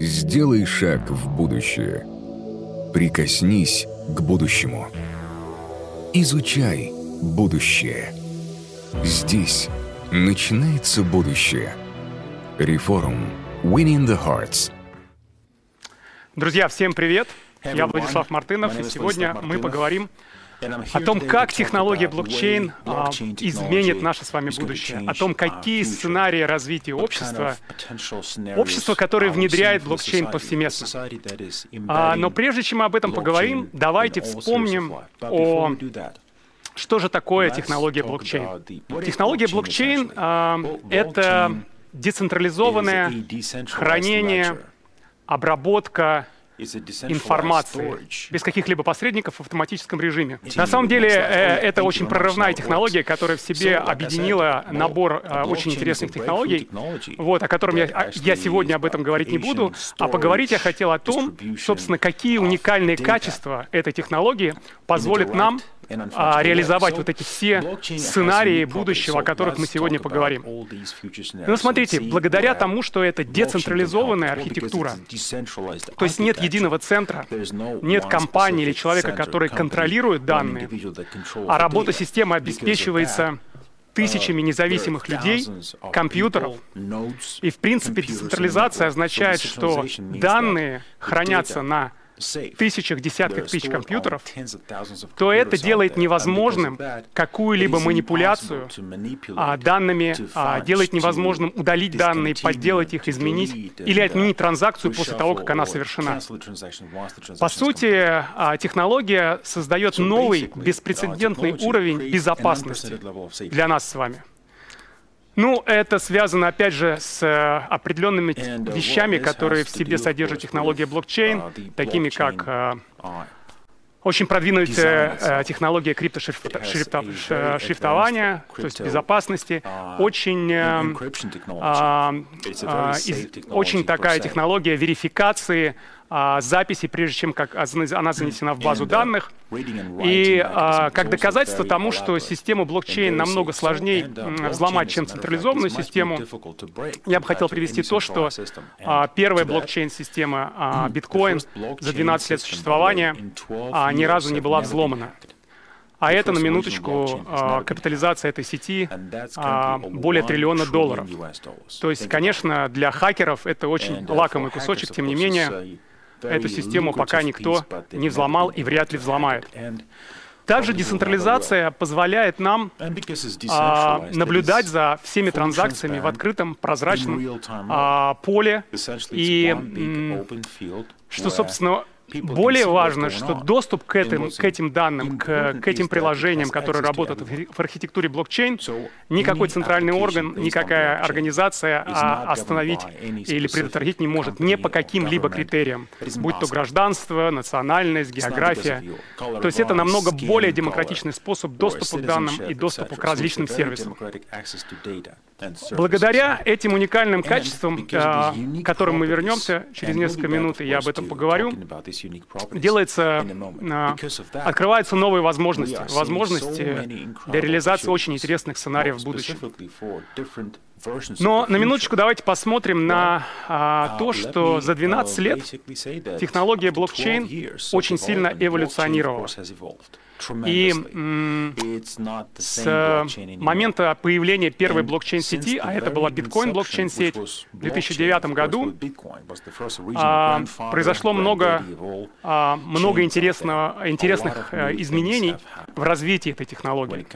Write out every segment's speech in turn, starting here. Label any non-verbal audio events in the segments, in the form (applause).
Сделай шаг в будущее. Прикоснись к будущему. Изучай будущее. Здесь начинается будущее. Реформ. Winning the Hearts. Друзья, всем привет! Я Владислав Мартынов, и сегодня мы поговорим о том, как технология блокчейн а, изменит наше с вами будущее, о том, какие сценарии развития общества, общество, которое внедряет блокчейн повсеместно. А, но прежде чем мы об этом поговорим, давайте вспомним о что же такое технология блокчейн? Технология блокчейн а, — это децентрализованное хранение, обработка информации без каких-либо посредников в автоматическом режиме. На самом деле э, это очень прорывная технология, которая в себе объединила набор э, очень интересных технологий, вот, о котором я, я сегодня об этом говорить не буду, а поговорить я хотел о том, собственно, какие уникальные качества этой технологии позволят нам а, реализовать вот эти все сценарии будущего, о которых мы сегодня поговорим. Ну, смотрите, благодаря тому, что это децентрализованная архитектура, то есть нет единого центра, нет компании или человека, который контролирует данные, а работа системы обеспечивается тысячами независимых людей, компьютеров. И, в принципе, децентрализация означает, что данные хранятся на тысячах, десятках тысяч компьютеров, то это делает невозможным какую-либо манипуляцию а, данными, а, делает невозможным удалить данные, подделать их, изменить или отменить транзакцию после того, как она совершена. По сути, а, технология создает новый, беспрецедентный уровень безопасности для нас с вами. Ну, это связано, опять же, с э, определенными вещами, которые в себе содержит технология блокчейн, такими как э, очень продвинутая э, технология криптошрифтования, то есть безопасности, очень, э, э, очень такая технология верификации а, записи, прежде чем как она занесена в базу данных. И а, как доказательство тому, что систему блокчейн намного сложнее взломать, чем централизованную систему, я бы хотел привести то, что а, первая блокчейн-система а, (clears throat) биткоин за 12 лет существования а, ни разу не была взломана. А это, на минуточку, капитализация этой сети более триллиона долларов. То есть, конечно, для хакеров это очень лакомый кусочек, тем не менее, Эту систему пока никто не взломал и вряд ли взломает. Также децентрализация позволяет нам а, наблюдать за всеми транзакциями в открытом, прозрачном а, поле и, что, собственно, более важно, что доступ к этим, к этим данным, к, к этим приложениям, которые работают в архитектуре блокчейн, никакой центральный орган, никакая организация а остановить или предотвратить не может не по каким-либо критериям, будь то гражданство, национальность, география. То есть это намного более демократичный способ доступа к данным и доступа к различным сервисам. Благодаря этим уникальным качествам, а, к которым мы вернемся через несколько минут, и я об этом поговорю, делается, а, открываются новые возможности, возможности для реализации очень интересных сценариев в будущем. Но на минуточку давайте посмотрим на а, то, что за 12 лет технология блокчейн очень сильно эволюционировала. И с момента появления первой блокчейн-сети, а это была биткоин-блокчейн-сеть в 2009 году, а, произошло много, а, много интересного, интересных э, изменений в развитии этой технологии.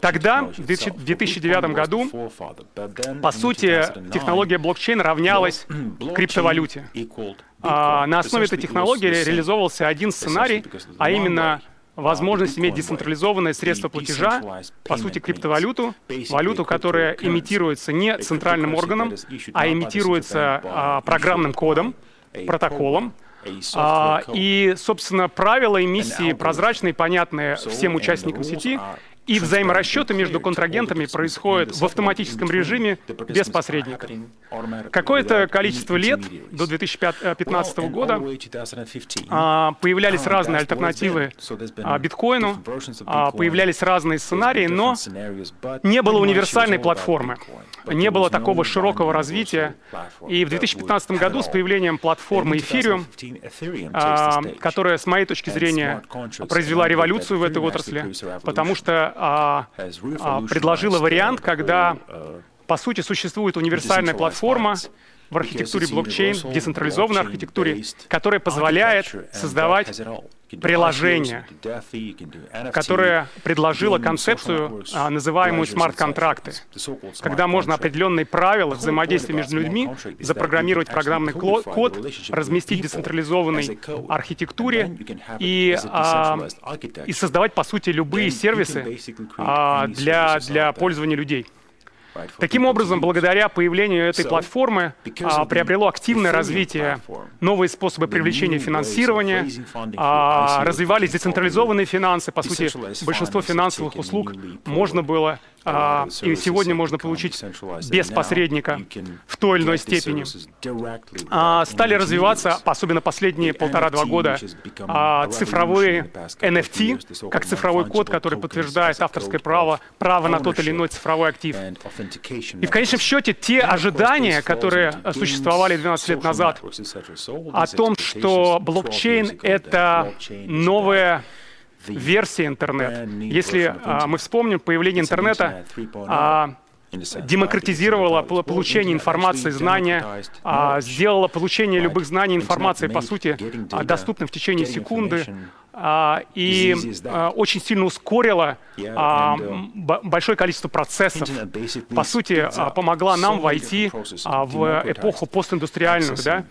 Тогда, в 2009 году, по сути, технология блокчейн равнялась криптовалюте. А, на основе этой технологии реализовывался один сценарий, а именно возможность иметь децентрализованное средство платежа, по сути, криптовалюту, валюту, которая имитируется не центральным органом, а имитируется а, программным кодом, протоколом, а, и, собственно, правила эмиссии прозрачные, понятные всем участникам сети, и взаиморасчеты между контрагентами происходят в автоматическом режиме без посредника. Какое-то количество лет, до 2015 года, а, появлялись разные альтернативы а, биткоину, а, появлялись разные сценарии, но не было универсальной платформы, не было такого широкого развития. И в 2015 году с появлением платформы Ethereum, которая, с моей точки зрения, произвела революцию в этой отрасли, потому что а, а, предложила вариант, когда, по сути, существует универсальная платформа в архитектуре блокчейн, в децентрализованной архитектуре, которая позволяет создавать приложение, которое предложило концепцию, а, называемую смарт-контракты, когда можно определенные правила взаимодействия между людьми запрограммировать программный код, разместить в децентрализованной архитектуре и, а, и создавать, по сути, любые сервисы а, для, для пользования людей. Таким образом, благодаря появлению этой платформы а, приобрело активное развитие новые способы привлечения финансирования, а, развивались децентрализованные финансы. По сути, большинство финансовых услуг можно было а, и сегодня можно получить без посредника в той или иной степени. А, стали развиваться, особенно последние полтора-два года, а, цифровые NFT, как цифровой код, который подтверждает авторское право, право на тот или иной цифровой актив. И в конечном счете те ожидания, которые существовали 12 лет назад, о том, что блокчейн — это новая версии интернет. Если а, мы вспомним, появление интернета а, демократизировала получение информации, знания, а, сделала получение любых знаний, информации, по сути, доступным в течение секунды, и а, очень сильно ускорила а, большое количество процессов. По сути, помогла нам войти в эпоху постиндустриальную. Да?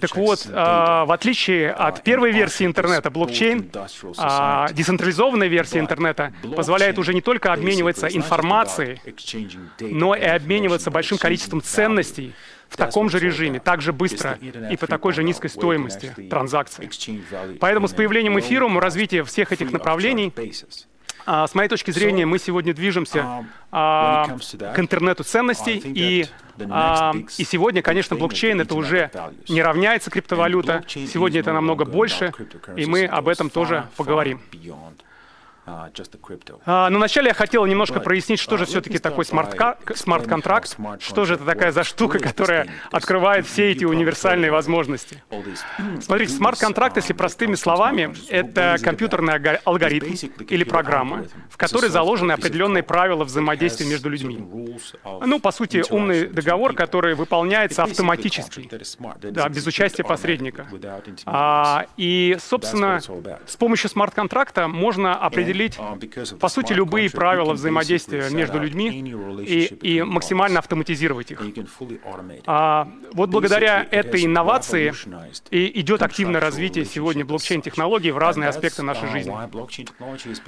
Так вот, в отличие от первой версии интернета, блокчейн, децентрализованная версия интернета позволяет уже не только обмениваться информацией, но и обмениваться большим количеством ценностей, в таком же режиме, так же быстро и по такой же низкой стоимости транзакций. Поэтому с появлением эфирума, развития всех этих направлений, а, с моей точки зрения, мы сегодня движемся а, к интернету ценностей, и, а, и сегодня, конечно, блокчейн — это уже не равняется криптовалюта, сегодня это намного больше, и мы об этом тоже поговорим. Uh, а, но вначале я хотел немножко прояснить, что же uh, все-таки такой смарт-контракт, что же это такая за штука, которая открывает все эти универсальные возможности. (clears throat) (clears throat) Смотрите, смарт-контракт, если простыми словами, это компьютерный алгоритм или программа, в которой заложены определенные правила взаимодействия между людьми. Ну, по сути, умный договор, который выполняется автоматически, да, без участия посредника. А, и, собственно, с помощью смарт-контракта можно определить определить, uh, по сути, любые правила взаимодействия между людьми и, и максимально автоматизировать их. А, вот благодаря этой инновации и идет активное развитие сегодня блокчейн-технологий в разные аспекты нашей uh, жизни.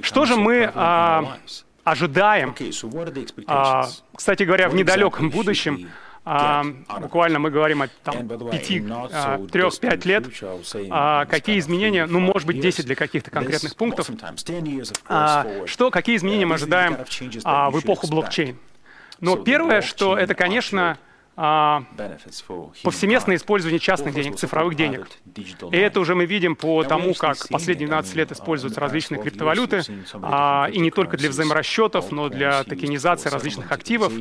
Что же мы а, ожидаем, а, кстати говоря, в недалеком будущем, а, буквально мы говорим о там, 5, а, 3-5 лет, а, какие изменения, ну, может быть, 10 для каких-то конкретных пунктов, а, что, какие изменения мы ожидаем а, в эпоху блокчейн. Но первое, что это, конечно, повсеместное использование частных денег, цифровых денег. И это уже мы видим по тому, как последние 12 лет используются различные криптовалюты, и не только для взаиморасчетов, но для токенизации различных активов.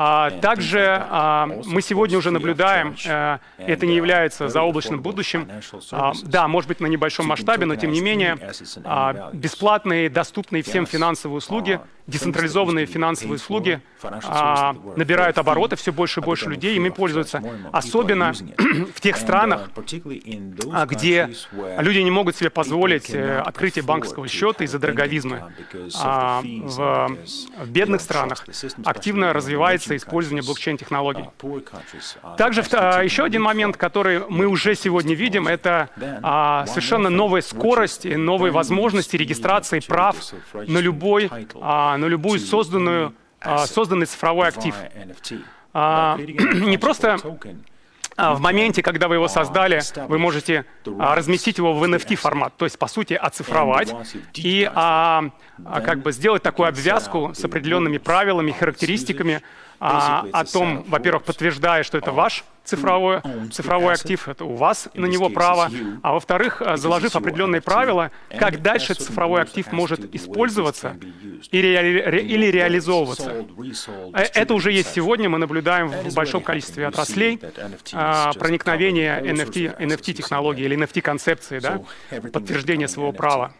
А, также а, мы сегодня уже наблюдаем, а, это не является заоблачным будущим, а, да, может быть, на небольшом масштабе, но тем не менее, а, бесплатные, доступные всем финансовые услуги, децентрализованные финансовые услуги а, набирают обороты, все больше и больше людей ими пользуются, особенно (clears throat) в тех странах, где люди не могут себе позволить э, открытие банковского счета из-за дороговизмы. А в, в бедных странах активно развивается развивается использование блокчейн-технологий. Также а, еще один момент, который мы уже сегодня видим, это а, совершенно новая скорость и новые возможности регистрации прав на, любой, а, на любую созданную, а, созданный цифровой актив. (clears throat) Не просто в моменте, когда вы его создали, вы можете разместить его в NFT формат, то есть, по сути, оцифровать и а, как бы сделать такую обвязку с определенными правилами, характеристиками а, о том, во-первых, подтверждая, что это ваш цифровой, цифровой актив, это у вас на него право, а во-вторых, заложив определенные правила, как дальше цифровой актив может использоваться или, ре, или реализовываться. Э, это уже есть сегодня, мы наблюдаем в большом количестве отраслей а, проникновение NFT, NFT-технологии или NFT-концепции, да, подтверждение своего права.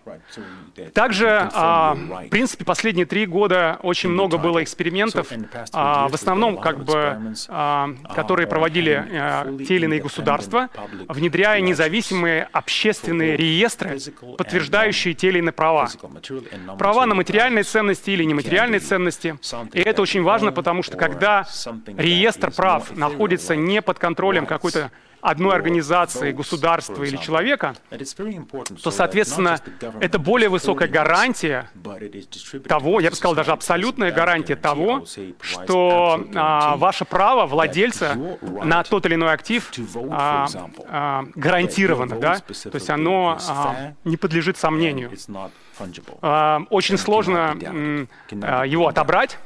Также, а, в принципе, последние три года очень много было экспериментов, а, в основном, как бы, а, которые проводили Э, те или иные государства, внедряя независимые общественные реестры, подтверждающие те или иные права. Права на материальные ценности или нематериальные ценности. И это очень важно, потому что когда реестр прав находится не под контролем какой-то одной организации, государства или человека, то, соответственно, это более высокая гарантия того, я бы сказал, даже абсолютная гарантия того, что а, ваше право владельца на тот или иной актив а, а, гарантировано, да? то есть оно а, не подлежит сомнению. А, очень сложно а, его отобрать,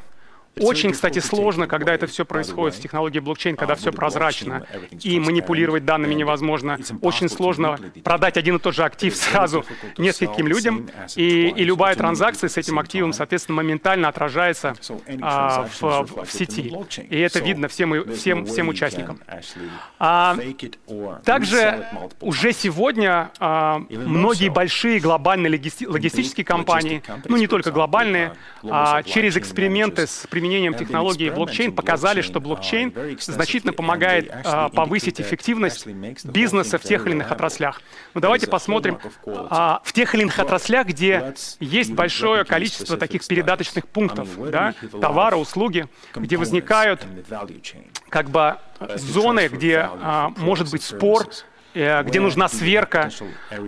очень, кстати, сложно, когда это все происходит в технологии блокчейн, когда все прозрачно, и манипулировать данными невозможно. Очень сложно продать один и тот же актив сразу нескольким людям, и, и любая транзакция с этим активом, соответственно, моментально отражается а, в, в сети. И это видно всем, всем, всем участникам. А, также уже сегодня а, многие большие глобальные логистические компании, ну не только глобальные, а, через эксперименты с применением технологии блокчейн показали, что блокчейн значительно помогает а, повысить эффективность бизнеса в тех или иных отраслях. Но давайте посмотрим а, в тех или иных отраслях, где есть большое количество таких передаточных пунктов, да, товары, услуги, где возникают как бы зоны, где а, может быть спор где нужна сверка.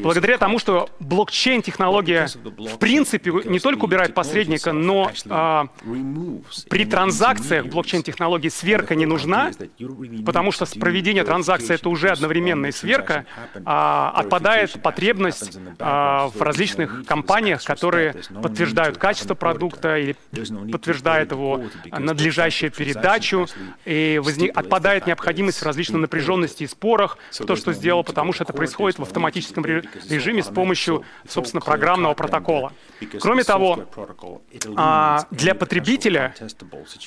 Благодаря тому, что блокчейн-технология в принципе не только убирает посредника, но а, при транзакциях блокчейн-технологии сверка не нужна, потому что проведение транзакции — это уже одновременная сверка, а, отпадает потребность а, в различных компаниях, которые подтверждают качество продукта или подтверждают его надлежащую передачу, и возник, отпадает необходимость в различной напряженности и спорах, кто что сделал, потому что это происходит в автоматическом режиме с помощью, собственно, программного протокола. Кроме того, а, для потребителя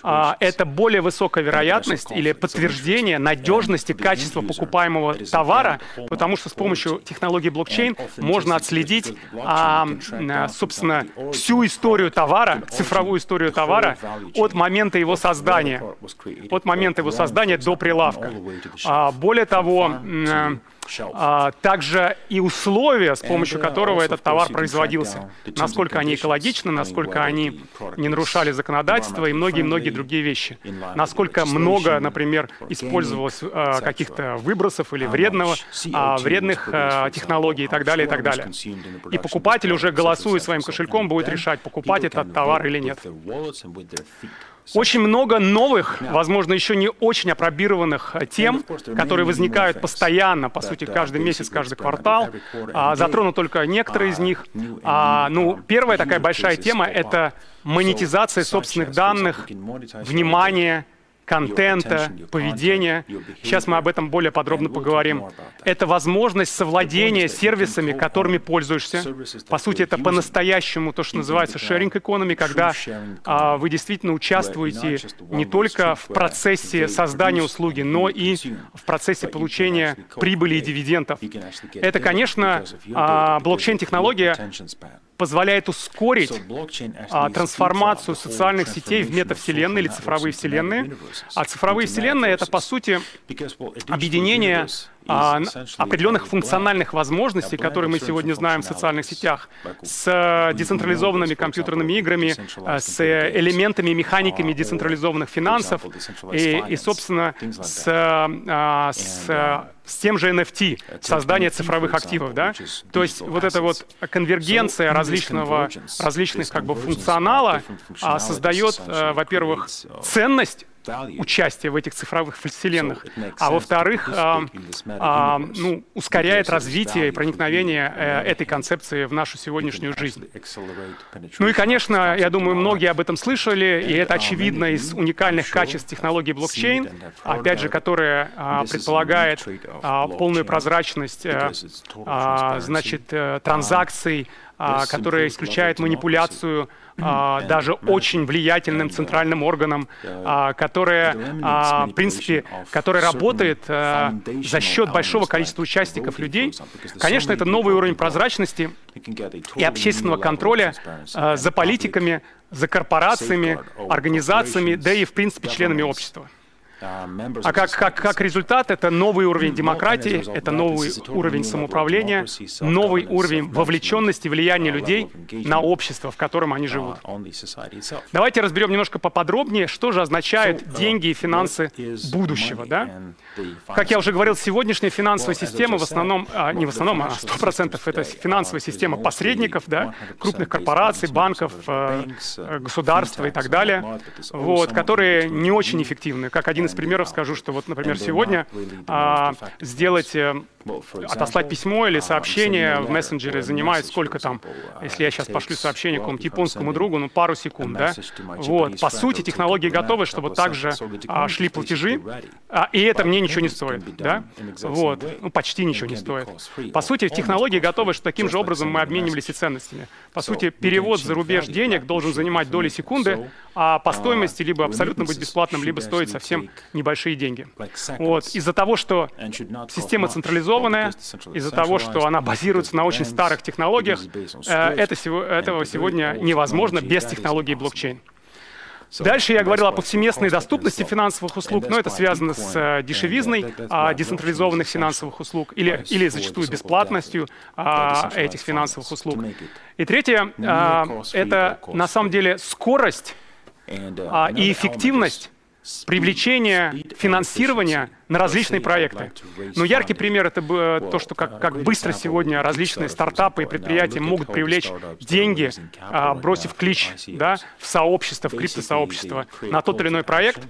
а, это более высокая вероятность или подтверждение надежности качества покупаемого товара, потому что с помощью технологии блокчейн можно отследить, а, собственно, всю историю товара, цифровую историю товара от момента его создания, от момента его создания до прилавка. Более того, а, также и условия, с помощью которого этот товар производился, насколько они экологичны, насколько они не нарушали законодательство и многие-многие другие вещи, насколько много, например, использовалось а, каких-то выбросов или вредного, а, вредных технологий и так далее, и так далее. И покупатель уже голосуя своим кошельком будет решать, покупать этот товар или нет. Очень много новых, возможно, еще не очень опробированных э, тем, которые возникают постоянно, по сути, каждый месяц, каждый квартал. А, затрону только некоторые из них. А, ну, первая такая большая тема — это монетизация собственных данных, внимание, контента, поведения. Сейчас мы об этом более подробно поговорим. Это возможность совладения сервисами, которыми пользуешься. По сути, это по-настоящему то, что называется sharing economy, когда а, вы действительно участвуете не только в процессе создания услуги, но и в процессе получения прибыли и дивидендов. Это, конечно, а, блокчейн-технология позволяет ускорить а, трансформацию социальных сетей в метавселенные или цифровые вселенные. А цифровые вселенные — это, по сути, объединение а, определенных функциональных возможностей, которые мы сегодня знаем в социальных сетях, с децентрализованными компьютерными играми, с элементами, механиками децентрализованных финансов и, и собственно, с, а, с с тем же NFT, создание цифровых активов, да? То есть вот эта вот конвергенция различного, различных как бы функционала а, создает, а, во-первых, ценность участие в этих цифровых (laughs) вселенных, а во-вторых, ну, ускоряет развитие и проникновение э, этой концепции в нашу сегодняшнюю жизнь. Ну и, конечно, я думаю, многие об этом слышали, и это очевидно из уникальных качеств технологии блокчейн, опять же, которая а, предполагает а, полную прозрачность а, а, значит, э, транзакций, а, которая исключает манипуляцию даже очень влиятельным центральным органом, а, которая, а, в принципе, которая работает а, за счет большого количества участников людей. Конечно, это новый уровень прозрачности и общественного контроля а, за политиками, за корпорациями, организациями, да и, в принципе, членами общества. А как, как, как результат, это новый уровень демократии, это новый уровень самоуправления, новый уровень вовлеченности, влияния людей на общество, в котором они живут. Давайте разберем немножко поподробнее, что же означают деньги и финансы будущего. Да? Как я уже говорил, сегодняшняя финансовая система в основном, а, не в основном, а 100% это финансовая система посредников, да, крупных корпораций, банков, э, государства и так далее, вот, которые не очень эффективны. Как один из примеров скажу, что вот, например, сегодня а, сделать э, отослать письмо или сообщение в мессенджере занимает сколько там, если я сейчас пошлю сообщение какому-то японскому другу, ну пару секунд, да? Вот, по сути, технологии готовы, чтобы также а, шли платежи, а, и это мне ничего не стоит, да? Вот, ну почти ничего не стоит. По сути, технологии готовы, что таким же образом мы обменивались и ценностями. По сути, перевод за рубеж денег должен занимать доли секунды, а по стоимости либо абсолютно быть бесплатным, либо стоить совсем небольшие деньги. Вот, из-за того, что система централизованная из-за того, что она базируется на очень старых технологиях. Э, это, этого сегодня невозможно без технологии блокчейн. Дальше я говорил о повсеместной доступности финансовых услуг, но это связано с э, дешевизной а, децентрализованных финансовых услуг или, или зачастую бесплатностью а, этих финансовых услуг. И третье а, — это на самом деле скорость а, и эффективность привлечение финансирования на различные проекты. Но яркий пример — это то, что как, как быстро сегодня различные стартапы и предприятия могут привлечь деньги, а, бросив клич да, в сообщество, в криптосообщество на тот или иной проект,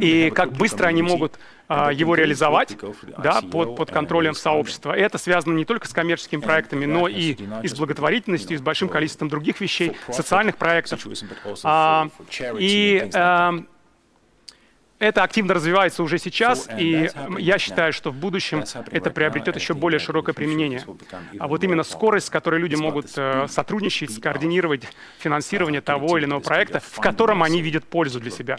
и как быстро они могут а, его реализовать да, под, под контролем сообщества. И это связано не только с коммерческими проектами, но и, и с благотворительностью, и с большим количеством других вещей, социальных проектов. А, и а, это активно развивается уже сейчас, и я считаю, что в будущем это приобретет еще более широкое применение. А вот именно скорость, с которой люди могут э, сотрудничать, скоординировать финансирование того или иного проекта, в котором они видят пользу для себя.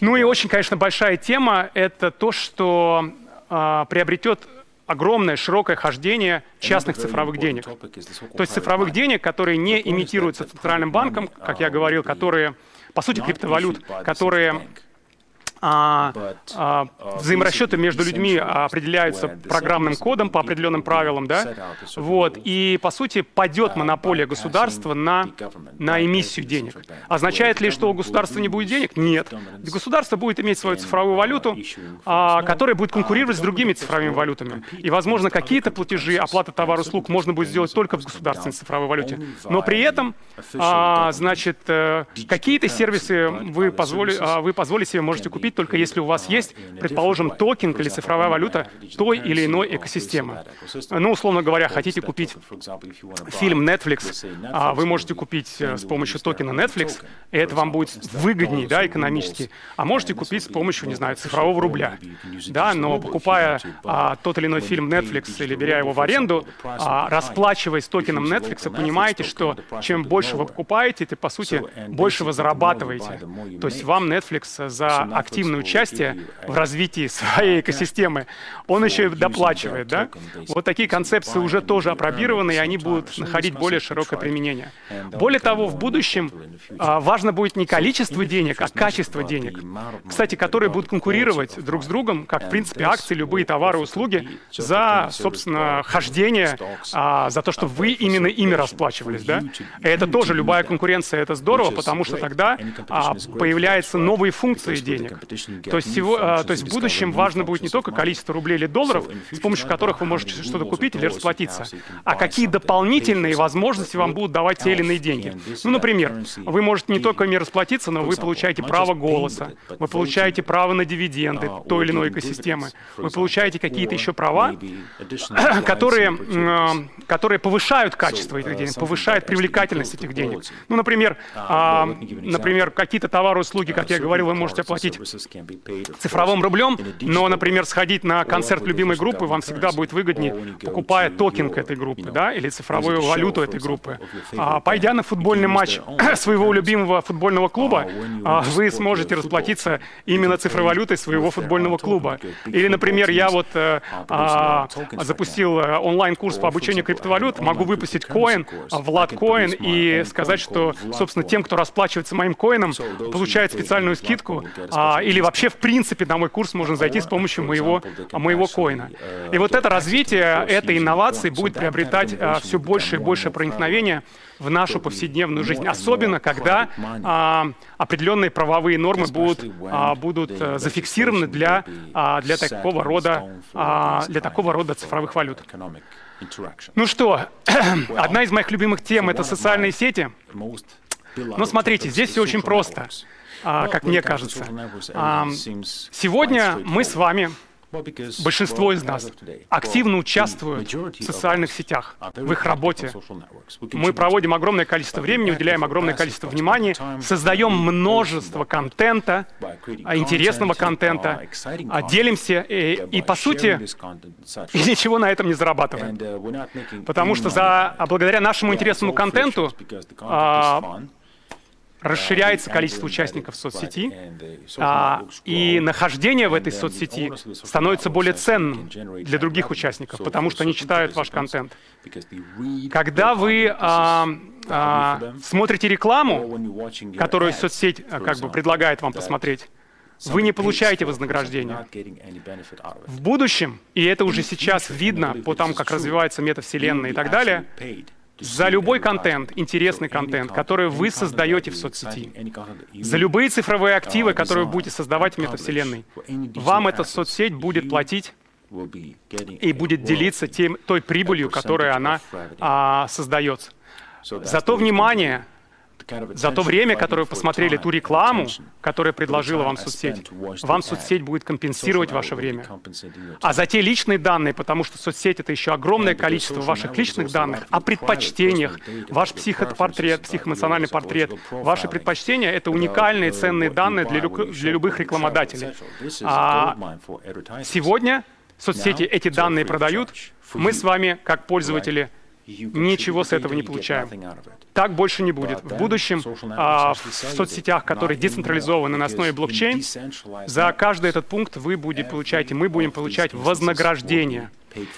Ну и очень, конечно, большая тема — это то, что э, приобретет огромное широкое хождение частных цифровых денег. То есть цифровых денег, которые не имитируются центральным банком, как я говорил, которые, по сути, криптовалют, которые а, а, uh, взаиморасчеты между людьми определяются программным кодом по определенным правилам, да, вот, и, по сути, падет uh, монополия государства на, на эмиссию денег. Означает ли, что у государства не будет денег? Нет. Государство будет иметь свою цифровую валюту, а, которая будет конкурировать с другими цифровыми валютами. И, возможно, какие-то платежи, оплата товар услуг можно будет сделать только в государственной цифровой валюте. Но при этом, а, значит, э, какие-то сервисы вы, позволи, а, вы позволите себе можете купить купить только если у вас есть, предположим, токен или цифровая валюта той или иной экосистемы. Ну, условно говоря, хотите купить фильм Netflix, а вы можете купить э, с помощью токена Netflix, и это вам будет выгоднее, да, экономически. А можете купить с помощью, не знаю, цифрового рубля. Да, но покупая а, тот или иной фильм Netflix или беря его в аренду, а, расплачиваясь токеном Netflix, понимаете, что чем больше вы покупаете, ты, по сути, больше вы зарабатываете. То есть вам Netflix за активность активное участие в развитии своей экосистемы, он еще и доплачивает. Да? Вот такие концепции уже тоже опробированы, и они будут находить более широкое применение. Более того, в будущем а, важно будет не количество денег, а качество денег, кстати, которые будут конкурировать друг с другом, как, в принципе, акции, любые товары, услуги, за, собственно, хождение, а, за то, чтобы вы именно ими расплачивались. Да? И это тоже любая конкуренция, это здорово, потому что тогда а, появляются новые функции денег. То есть, всего, а, то есть в будущем важно будет не только количество рублей или долларов, с помощью которых вы можете что-то купить или расплатиться, а какие дополнительные возможности вам будут давать те или иные деньги. Ну, например, вы можете не только ими расплатиться, но вы получаете право голоса, вы получаете право на дивиденды той или иной экосистемы, вы получаете какие-то еще права, (coughs) которые, которые повышают качество этих денег, повышают привлекательность этих денег. Ну, например, а, например, какие-то товары, услуги, как я говорил, вы можете оплатить цифровым рублем, но, например, сходить на концерт любимой группы вам всегда будет выгоднее, покупая токен к этой группе, да, или цифровую валюту этой группы. А, пойдя на футбольный матч (laughs) своего любимого футбольного клуба, а, вы сможете расплатиться именно цифровой валютой своего футбольного клуба. Или, например, я вот э, а, запустил э, онлайн-курс по обучению криптовалют, могу выпустить коин, Влад коин, и сказать, что, собственно, тем, кто расплачивается моим коином, получает специальную скидку, а, или вообще, в принципе, на мой курс можно зайти с помощью моего, моего коина. И вот это развитие этой инновации будет приобретать а, все больше и больше проникновения в нашу повседневную жизнь, особенно когда а, определенные правовые нормы будут, а, будут а, зафиксированы для, а, для, такого рода, а, для такого рода цифровых валют. Ну что, (clears throat) одна из моих любимых тем — это социальные сети. Но смотрите, здесь все очень просто, как мне кажется. А, сегодня мы с вами Большинство из нас активно участвуют в социальных сетях, в их работе. Мы проводим огромное количество времени, уделяем огромное количество внимания, создаем множество контента, интересного контента, делимся и, и по сути, и (laughs) ничего на этом не зарабатываем. Потому что за, благодаря нашему интересному контенту расширяется количество участников соцсети, а, и нахождение в этой соцсети становится более ценным для других участников, потому что они читают ваш контент. Когда вы а, а, смотрите рекламу, которую соцсеть а, как бы предлагает вам посмотреть, вы не получаете вознаграждения. В будущем, и это уже сейчас видно по тому, как развивается метавселенная и так далее, за любой контент, интересный контент, который вы создаете в соцсети, за любые цифровые активы, которые вы будете создавать в метавселенной, вам эта соцсеть будет платить и будет делиться тем, той прибылью, которую она а, создает. За то внимание, за то время, которое вы посмотрели ту рекламу, которую предложила вам соцсеть, вам соцсеть будет компенсировать ваше время. А за те личные данные, потому что соцсеть — это еще огромное количество ваших личных данных, о предпочтениях, ваш психопортрет, психоэмоциональный портрет, ваши предпочтения — это уникальные ценные данные для, для любых рекламодателей. А сегодня соцсети эти данные продают, мы с вами, как пользователи, ничего с этого не получаем. Так больше не будет. В будущем а, в соцсетях, которые децентрализованы на основе блокчейн, за каждый этот пункт вы будете получать, и мы будем получать вознаграждение.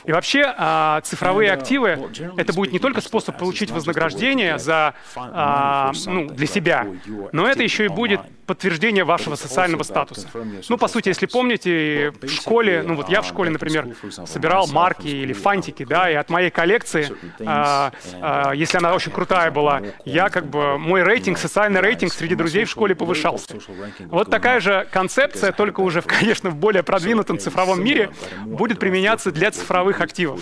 И вообще а, цифровые активы — это будет не только способ получить вознаграждение за, а, ну, для себя, но это еще и будет подтверждение вашего социального статуса. Ну, по сути, если помните, в школе, ну вот я в школе, например, собирал марки или фантики, да, и от моей коллекции, а, а, если она очень крутая была, я как бы, мой рейтинг, социальный рейтинг среди друзей в школе повышался. Вот такая же концепция, только уже, (laughs) конечно, в более продвинутом цифровом мире, будет применяться для цифровых активов.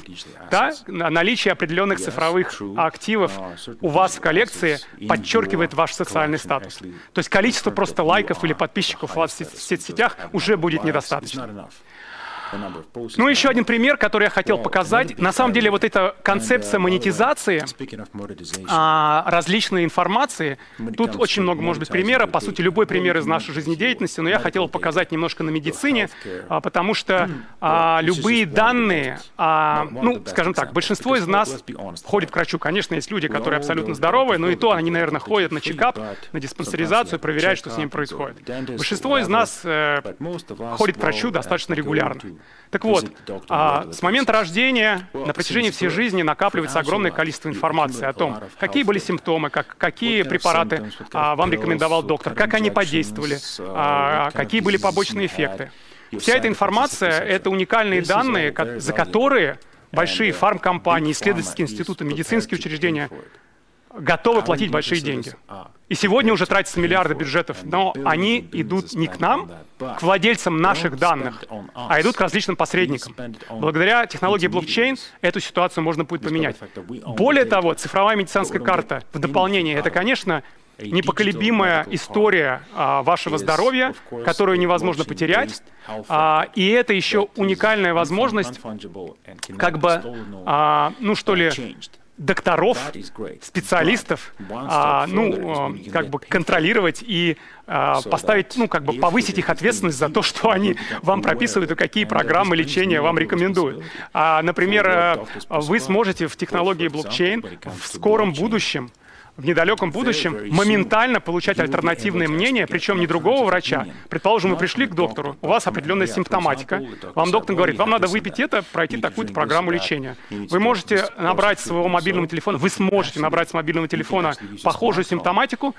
Да? Наличие определенных цифровых активов у вас в коллекции подчеркивает ваш социальный статус. То есть количество просто лайков или подписчиков у вас в соцсетях уже будет недостаточно. Ну, еще один пример, который я хотел показать. На самом деле, вот эта концепция монетизации а, различной информации, тут очень много может быть примеров, по сути, любой пример из нашей жизнедеятельности, но я хотел показать немножко на медицине, а, потому что а, любые данные, а, ну, скажем так, большинство из нас ходит к врачу. Конечно, есть люди, которые абсолютно здоровые, но и то они, наверное, ходят на чекап, на диспансеризацию, проверяют, что с ним происходит. Большинство из нас э, ходит к врачу достаточно регулярно. Так вот, а, с момента рождения на протяжении всей жизни накапливается огромное количество информации о том, какие были симптомы, как, какие препараты а, вам рекомендовал доктор, как они подействовали, а, какие были побочные эффекты. Вся эта информация — это уникальные данные, за которые большие фармкомпании, исследовательские институты, медицинские учреждения готовы платить большие деньги. И сегодня уже тратятся миллиарды бюджетов, но они идут не к нам, к владельцам наших данных, а идут к различным посредникам. Благодаря технологии блокчейн эту ситуацию можно будет поменять. Более того, цифровая медицинская карта в дополнение, это, конечно, непоколебимая история а, вашего здоровья, которую невозможно потерять. А, и это еще уникальная возможность как бы, а, ну что ли, докторов, специалистов, а, ну, а, как бы контролировать и а, поставить, ну, как бы повысить их ответственность за то, что они вам прописывают и какие программы лечения вам рекомендуют. А, например, а, вы сможете в технологии блокчейн в скором будущем в недалеком будущем моментально получать альтернативное мнение, причем не другого врача. Предположим, вы пришли к доктору, у вас определенная симптоматика. Вам доктор говорит, вам надо выпить это, пройти такую-то программу лечения. Вы можете набрать своего мобильного телефона, вы сможете набрать с мобильного телефона похожую симптоматику,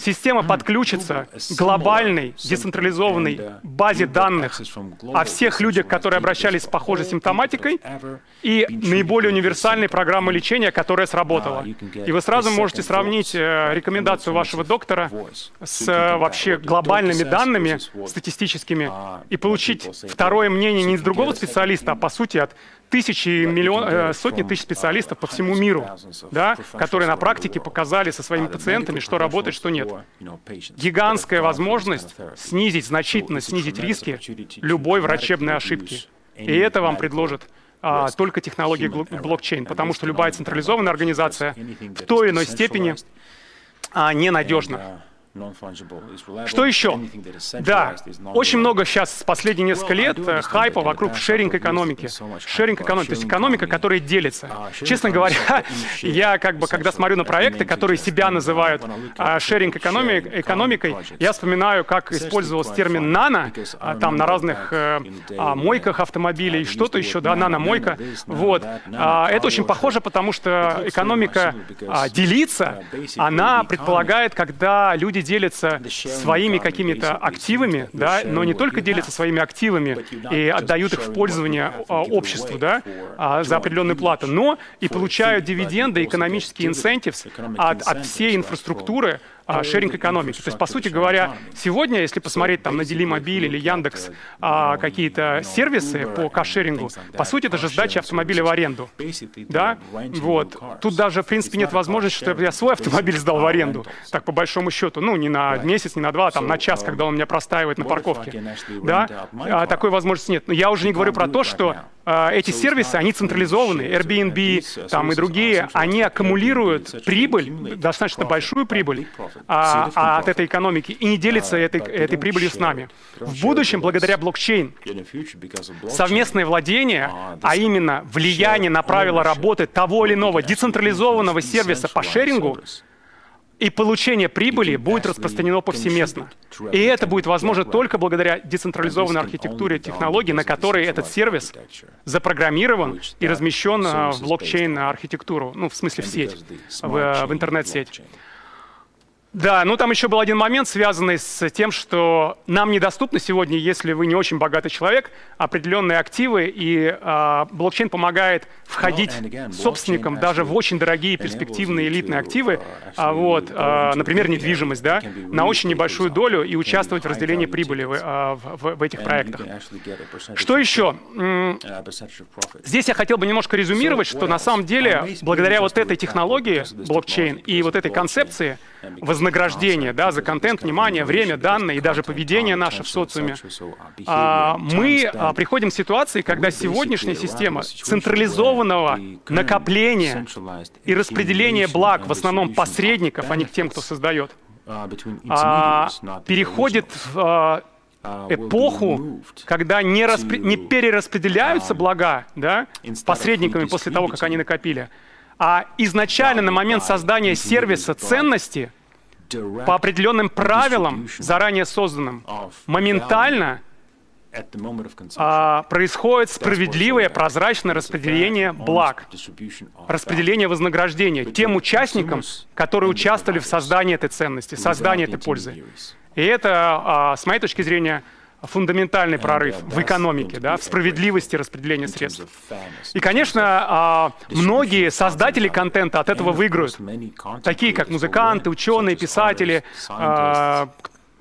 система подключится к глобальной, децентрализованной базе данных о всех людях, которые обращались с похожей симптоматикой, и наиболее универсальной программы лечения, которая сработала. И вы сразу можете сравнить сравнить э, рекомендацию вашего доктора с э, вообще глобальными данными статистическими и получить второе мнение не из другого специалиста, а по сути от тысячи, миллион, э, сотни тысяч специалистов по всему миру, да, которые на практике показали со своими пациентами, что работает, что нет. Гигантская возможность снизить, значительно снизить риски любой врачебной ошибки. И это вам предложит а, только технологии блокчейн, потому что любая централизованная организация в той или иной степени а, ненадежна. Что еще? Да, очень много сейчас, последние несколько лет, э, хайпа вокруг шеринг-экономики. Шеринг-экономика, то есть экономика, которая делится. Честно говоря, (laughs) я как бы, когда смотрю на проекты, которые себя называют а, шеринг-экономикой, я вспоминаю, как использовался термин «нано», а, там на разных э, а, мойках автомобилей, что-то еще, да, нано-мойка. Вот. Это очень похоже, потому что (laughs) экономика делиться, она предполагает, когда люди делятся своими какими-то активами, да, но не только делятся своими активами и отдают их в пользование а, обществу, да, а, за определенную плату, но и получают дивиденды, экономические инцентивы от, от всей инфраструктуры, шеринг экономики. То есть, по сути говоря, сегодня, если посмотреть там на Делимобиль или Яндекс а, какие-то сервисы по кашерингу, по сути, это же сдача автомобиля в аренду. Да? Вот. Тут даже, в принципе, нет возможности, чтобы я свой автомобиль сдал в аренду. Так, по большому счету. Ну, не на месяц, не на два, а там на час, когда он меня простаивает на парковке. Да? А, такой возможности нет. Но я уже не говорю про то, что а, эти сервисы, они централизованы. Airbnb там, и другие, они аккумулируют прибыль, достаточно большую прибыль, а, а, от этой экономики и не делится этой, этой прибылью с нами. В будущем, благодаря блокчейн, совместное владение, а именно влияние на правила работы того или иного децентрализованного сервиса по шерингу, и получение прибыли будет распространено повсеместно. И это будет возможно только благодаря децентрализованной архитектуре технологий, на которой этот сервис запрограммирован и размещен а, в блокчейн-архитектуру, ну, в смысле в сеть, в, в интернет-сеть. Да, ну там еще был один момент, связанный с тем, что нам недоступны сегодня, если вы не очень богатый человек, определенные активы, и э, блокчейн помогает входить собственникам даже в очень дорогие перспективные элитные активы, а, вот, э, например, недвижимость, да, на очень небольшую долю и участвовать в разделении прибыли в, э, в, в этих проектах. Что еще? Здесь я хотел бы немножко резюмировать, что на самом деле, благодаря вот этой технологии блокчейн и вот этой концепции, вознаграждение да, за контент, внимание, время, данные и даже поведение наше в социуме, а, мы а, приходим к ситуации, когда сегодняшняя система централизованного накопления и распределения благ, в основном посредников, а не к тем, кто создает, а, переходит в эпоху, когда не, распри... не перераспределяются блага да, посредниками после того, как они накопили, а изначально на момент создания сервиса ценности по определенным правилам, заранее созданным, моментально а, происходит справедливое, прозрачное распределение благ, распределение вознаграждения тем участникам, которые участвовали в создании этой ценности, создании этой пользы. И это, а, с моей точки зрения, фундаментальный прорыв в экономике, да, в справедливости распределения средств. И, конечно, а, многие создатели контента от этого выиграют, такие как музыканты, ученые, писатели, а,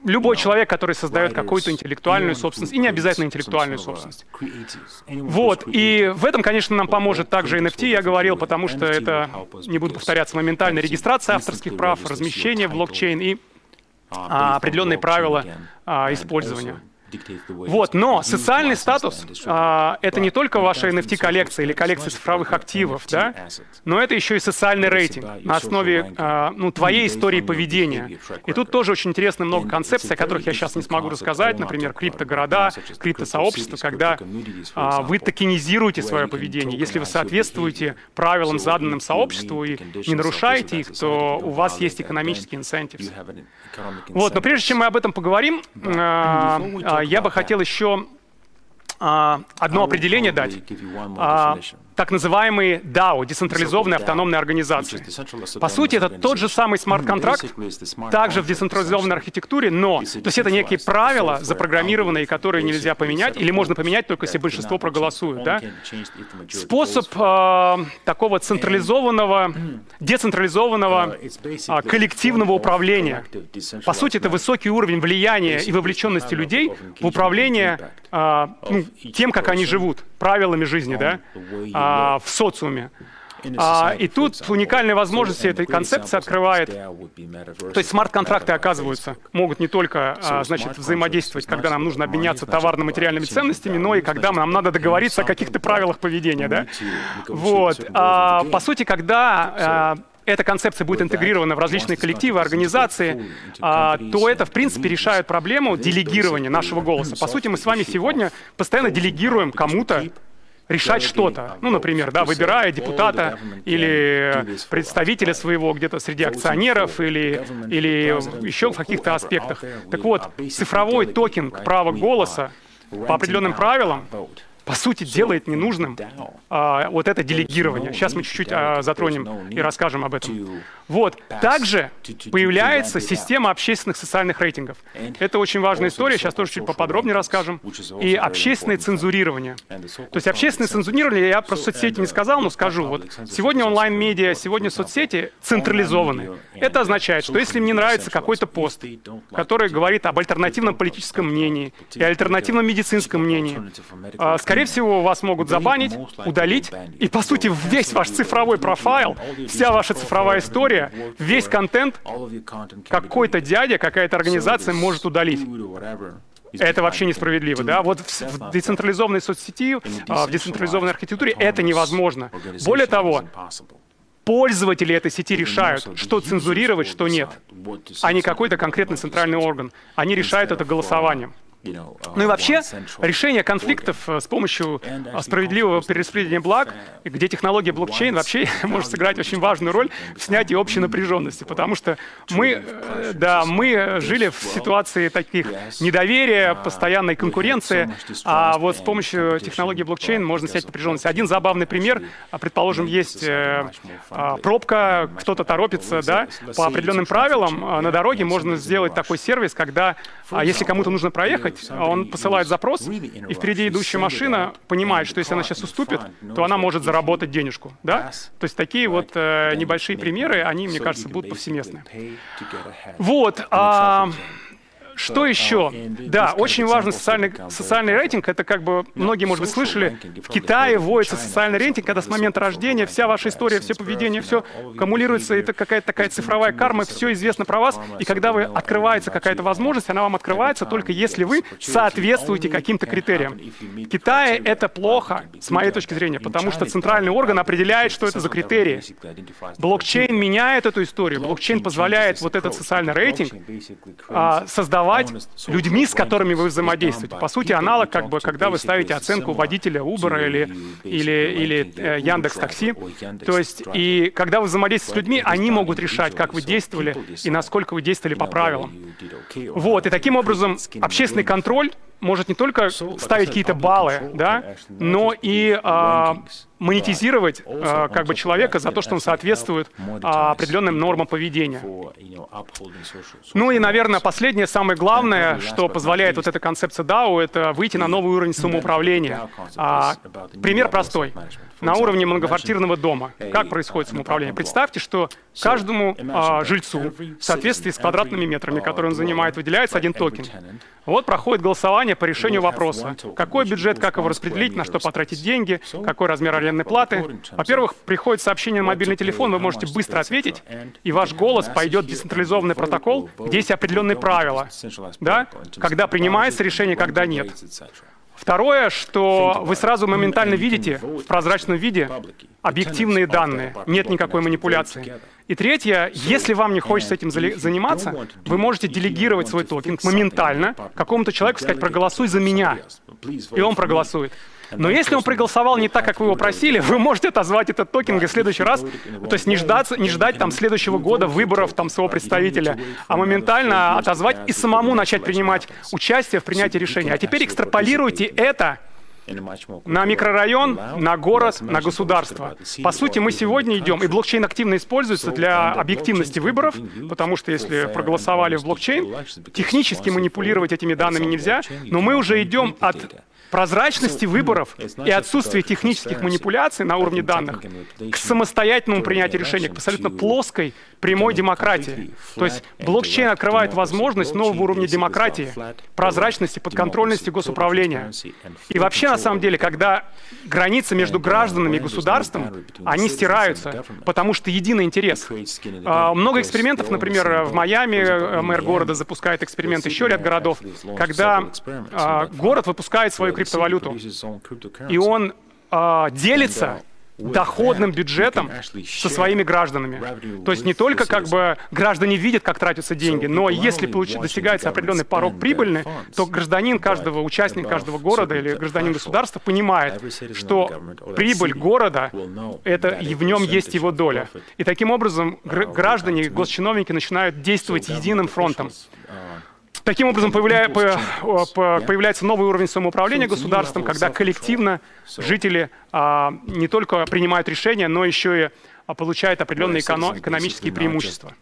любой человек, который создает какую-то интеллектуальную собственность, и не обязательно интеллектуальную собственность. Вот, и в этом, конечно, нам поможет также NFT, я говорил, потому что это, не буду повторяться, моментальная регистрация авторских прав, размещение в блокчейн и а, определенные правила использования. Вот, но социальный статус а, — это не только ваша NFT-коллекция или коллекция цифровых активов, да, но это еще и социальный рейтинг на основе а, ну, твоей истории поведения. И тут тоже очень интересно много концепций, о которых я сейчас не смогу рассказать, например, криптогорода, криптосообщества, когда а, вы токенизируете свое поведение. Если вы соответствуете правилам, заданным сообществу, и не нарушаете их, то у вас есть экономический инцентив. Вот, но прежде чем мы об этом поговорим, а, я бы хотел еще а, одно определение дать. А, так называемые DAO, децентрализованные автономные организации. По сути, это тот же самый смарт-контракт, также в децентрализованной архитектуре, но, то есть это некие правила запрограммированные, которые нельзя поменять, или можно поменять только если большинство проголосуют. Да? Способ э, такого централизованного, (clears throat) децентрализованного э, коллективного управления. По сути, это высокий уровень влияния и вовлеченности людей в управление э, тем, как они живут, правилами жизни, да? а, в социуме. А, и тут уникальные возможности этой концепции открывает. То есть смарт-контракты, оказываются, могут не только а, значит, взаимодействовать, когда нам нужно обменяться товарно-материальными ценностями, но и когда нам надо договориться о каких-то правилах поведения. Да? Вот. А, по сути, когда а, эта концепция будет интегрирована в различные коллективы, организации, а, то это, в принципе, решает проблему делегирования нашего голоса. По сути, мы с вами сегодня постоянно делегируем кому-то решать что-то. Ну, например, да, выбирая депутата или представителя своего где-то среди акционеров или, или еще в каких-то аспектах. Так вот, цифровой токен права голоса по определенным правилам по сути, делает ненужным а, вот это делегирование. Сейчас мы чуть-чуть а, затронем и расскажем об этом. Вот. Также появляется система общественных социальных рейтингов. Это очень важная история, сейчас тоже чуть поподробнее расскажем. И общественное цензурирование. То есть общественное цензурирование, я про соцсети не сказал, но скажу. Вот сегодня онлайн-медиа, сегодня соцсети централизованы. Это означает, что если мне нравится какой-то пост, который говорит об альтернативном политическом мнении и альтернативном медицинском мнении, скорее всего, вас могут забанить, удалить, и, по сути, весь ваш цифровой профайл, вся ваша цифровая история, весь контент какой-то дядя, какая-то организация может удалить. Это вообще несправедливо, да? Вот в, децентрализованной соцсети, а, в децентрализованной архитектуре это невозможно. Более того, пользователи этой сети решают, что цензурировать, что нет, а не какой-то конкретный центральный орган. Они решают это голосованием. Uh, ну и вообще, решение конфликтов э, с помощью э, справедливого перераспределения благ, где технология блокчейн вообще (laughs) может сыграть очень важную роль в снятии общей напряженности, потому что мы, э, да, мы жили в ситуации таких недоверия, uh, постоянной конкуренции, а вот с помощью технологии блокчейн можно снять напряженность. Один забавный пример, а, предположим, есть а, пробка, кто-то торопится, да, по определенным правилам а, на дороге можно сделать такой сервис, когда, если кому-то нужно проехать, делать? Он посылает запрос, и впереди идущая машина понимает, что если она сейчас уступит, то она может заработать денежку. Да? То есть такие вот э, небольшие примеры, они, мне кажется, будут повсеместны. Вот. А, что еще? Да, очень важный социальный, социальный рейтинг. Это как бы, многие, может быть, слышали, в Китае вводится социальный рейтинг, когда с момента рождения вся ваша история, все поведение, все аккумулируется, это какая-то такая цифровая карма, все известно про вас, и когда вы открывается какая-то возможность, она вам открывается только если вы соответствуете каким-то критериям. В Китае это плохо, с моей точки зрения, потому что центральный орган определяет, что это за критерии. Блокчейн меняет эту историю, блокчейн позволяет вот этот социальный рейтинг а, создавать создавать людьми, с которыми вы взаимодействуете. По сути, аналог, как бы, когда вы ставите оценку водителя Uber или, или, или э, Яндекс Такси. То есть, и когда вы взаимодействуете с людьми, они могут решать, как вы действовали и насколько вы действовали по правилам. Вот, и таким образом общественный контроль может не только ставить какие-то баллы, да, но и а, монетизировать а, как бы человека за то, что он соответствует а, определенным нормам поведения. Ну и, наверное, последнее, самое главное, что позволяет вот эта концепция DAO, это выйти на новый уровень самоуправления. А, пример простой. На уровне многоквартирного дома. Как происходит самоуправление? Представьте, что каждому а, жильцу в соответствии с квадратными метрами, которые он занимает, выделяется один токен. Вот проходит голосование по решению вопроса. Какой бюджет, как его распределить, на что потратить деньги, какой размер арендной платы. Во-первых, приходит сообщение на мобильный телефон, вы можете быстро ответить, и ваш голос пойдет в децентрализованный протокол, где есть определенные правила, да? когда принимается решение, когда нет. Второе, что вы сразу моментально видите в прозрачном виде объективные данные, нет никакой манипуляции. И третье, если вам не хочется этим заниматься, вы можете делегировать свой токен моментально какому-то человеку, сказать, проголосуй за меня, и он проголосует. Но если он проголосовал не так, как вы его просили, вы можете отозвать этот токен в следующий раз, то есть не ждать, не ждать там следующего года выборов там своего представителя, а моментально отозвать и самому начать принимать участие в принятии решения. А теперь экстраполируйте это на микрорайон, на город, на государство. По сути, мы сегодня идем, и блокчейн активно используется для объективности выборов, потому что если проголосовали в блокчейн, технически манипулировать этими данными нельзя, но мы уже идем от прозрачности выборов и отсутствия технических манипуляций на уровне данных к самостоятельному принятию решения, к абсолютно плоской прямой демократии. То есть блокчейн открывает возможность нового уровня демократии, прозрачности, подконтрольности госуправления. И вообще, на самом деле, когда границы между гражданами и государством, они стираются, потому что единый интерес. А, много экспериментов, например, в Майами э, мэр города запускает эксперимент, еще ряд городов, когда а, город выпускает свою криптовалюту, и он а, делится доходным бюджетом со своими гражданами. То есть не только как бы граждане видят, как тратятся деньги, но если получ... достигается определенный порог прибыльный, то гражданин каждого участника каждого города или гражданин государства понимает, что прибыль города это и в нем есть его доля. И таким образом граждане, госчиновники начинают действовать единым фронтом. Таким образом, появля... по... появляется новый уровень самоуправления государством, когда коллективно жители а, не только принимают решения, но еще и а получает определенные эконом, экономические преимущества.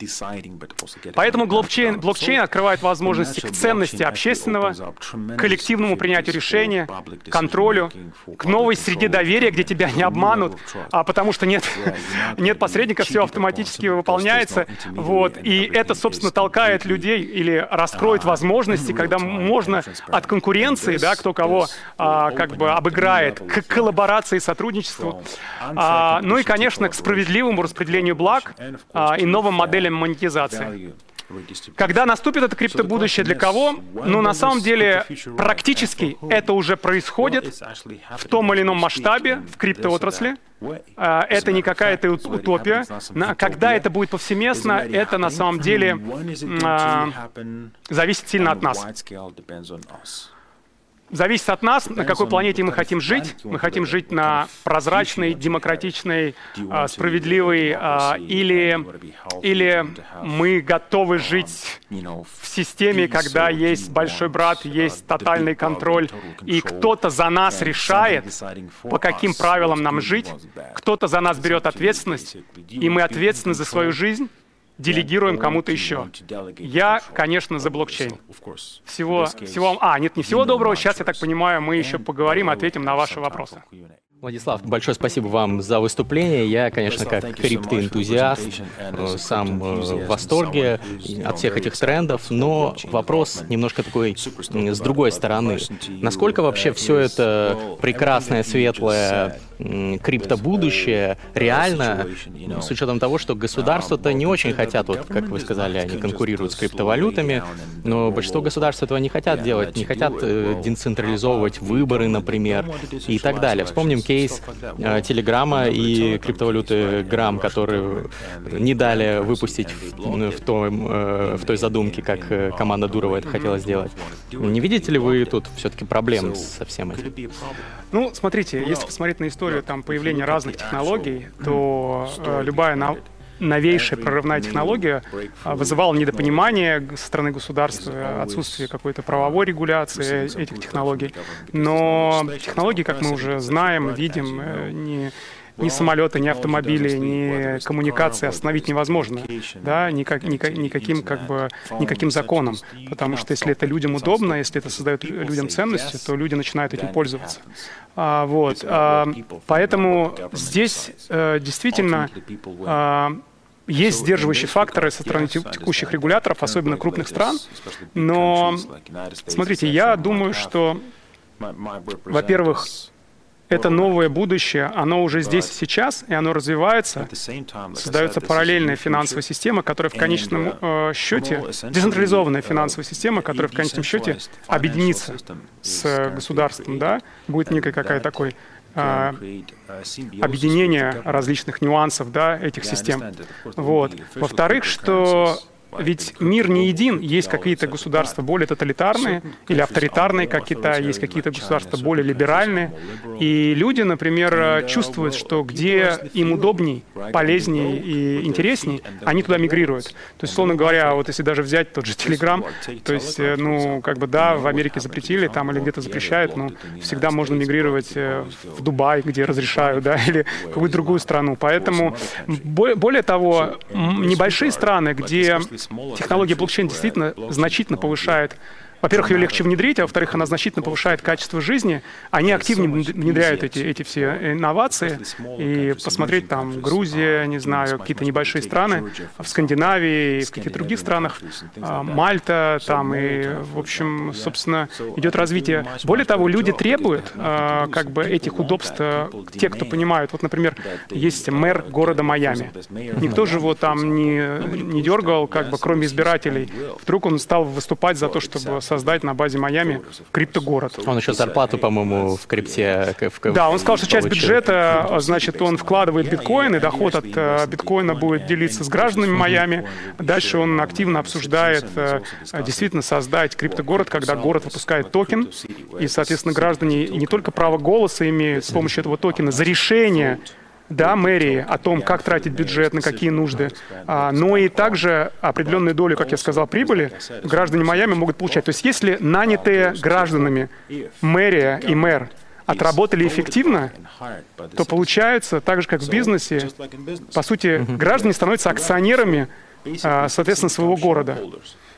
Поэтому блокчейн, блокчейн открывает возможности к ценности общественного, коллективному принятию решения, контролю, к новой среде доверия, где тебя не обманут, а потому что нет, (laughs) нет посредников, все автоматически выполняется. Вот. И это, собственно, толкает людей или раскроет возможности, когда можно от конкуренции, да, кто кого а, как бы обыграет, к коллаборации, сотрудничеству. А, ну и, конечно, к справедливости справедливому распределению благ а, и новым моделям монетизации. Когда наступит это криптобудущее для кого? Ну, на самом деле, практически это уже происходит в том или ином масштабе в криптоотрасли. А, это не какая-то утопия. Когда это будет повсеместно, это на самом деле а, зависит сильно от нас зависит от нас, на какой планете мы хотим жить. Мы хотим жить на прозрачной, демократичной, а, справедливой, а, или, или мы готовы жить в системе, когда есть большой брат, есть тотальный контроль, и кто-то за нас решает, по каким правилам нам жить, кто-то за нас берет ответственность, и мы ответственны за свою жизнь, делегируем кому-то еще. Я, конечно, за блокчейн. Всего, всего... А, нет, не всего доброго. Сейчас, я так понимаю, мы еще поговорим, ответим на ваши вопросы. Владислав, большое спасибо вам за выступление. Я, конечно, как криптоэнтузиаст, э, сам э, в восторге от всех этих трендов, но вопрос немножко такой с другой стороны. Насколько вообще все это прекрасное, светлое криптобудущее реально, с учетом того, что государства-то не очень хотят, вот как вы сказали, они конкурируют с криптовалютами, но большинство государств этого не хотят делать, не хотят э, децентрализовывать выборы, например, и так далее. Вспомним кейс э, Телеграма и криптовалюты Грамм, которые не дали выпустить в, в, том, э, в той задумке, как э, команда Дурова это хотела сделать. Не видите ли вы тут все-таки проблем со всем этим? Ну, смотрите, если посмотреть на историю там, появления разных технологий, то э, любая, на, новейшая прорывная технология вызывала недопонимание со стороны государства, отсутствие какой-то правовой регуляции этих технологий. Но технологии, как мы уже знаем, видим, не ни самолеты, ни автомобили, ни коммуникации остановить невозможно, да, никак, никак, никаким, как бы, никаким законом. Потому что если это людям удобно, если это создает людям ценности, то люди начинают этим пользоваться. А, вот. А, поэтому здесь а, действительно а, есть сдерживающие факторы со стороны текущих регуляторов, особенно крупных стран. Но, смотрите, я думаю, что, во-первых, это новое будущее, оно уже здесь и сейчас, и оно развивается. Создается параллельная финансовая система, которая в конечном uh, э, счете, децентрализованная финансовая система, которая в конечном счете объединится с государством, да, будет некая какая такой объединение различных нюансов да, этих систем. Вот. Во-вторых, что ведь мир не един, есть какие-то государства более тоталитарные или авторитарные, как Китай, есть какие-то государства более либеральные. И люди, например, чувствуют, что где им удобней, полезней и интересней, они туда мигрируют. То есть, условно говоря, вот если даже взять тот же Telegram, то есть, э, ну, как бы, да, в Америке запретили там или где-то запрещают, но всегда можно мигрировать э, в Дубай, где разрешают, да, (laughs) или в какую-то другую страну. Поэтому, более того, небольшие страны, где технология блокчейн действительно значительно повышает во-первых, ее легче внедрить, а во-вторых, она значительно повышает качество жизни. Они активнее внедряют эти, эти все инновации. И посмотреть там Грузия, не знаю, какие-то небольшие страны, в Скандинавии в каких-то других странах, а, Мальта там, и, в общем, собственно, идет развитие. Более того, люди требуют а, как бы этих удобств, э, те, кто понимают. Вот, например, есть мэр города Майами. Никто же его там не, не дергал, как бы, кроме избирателей. Вдруг он стал выступать за то, чтобы создать на базе Майами криптогород. Он еще зарплату, по-моему, в крипте... В, да, он сказал, что часть бюджета, значит, он вкладывает биткоин, и доход от э, биткоина будет делиться с гражданами Майами. Дальше он активно обсуждает э, действительно создать криптогород, когда город выпускает токен, и, соответственно, граждане не только право голоса имеют с помощью этого токена за решение да, мэрии о том, как тратить бюджет, на какие нужды, а, но и также определенную долю, как я сказал, прибыли граждане Майами могут получать. То есть если нанятые гражданами мэрия и мэр отработали эффективно, то получается, так же как в бизнесе, по сути, граждане становятся акционерами, а, соответственно, своего города.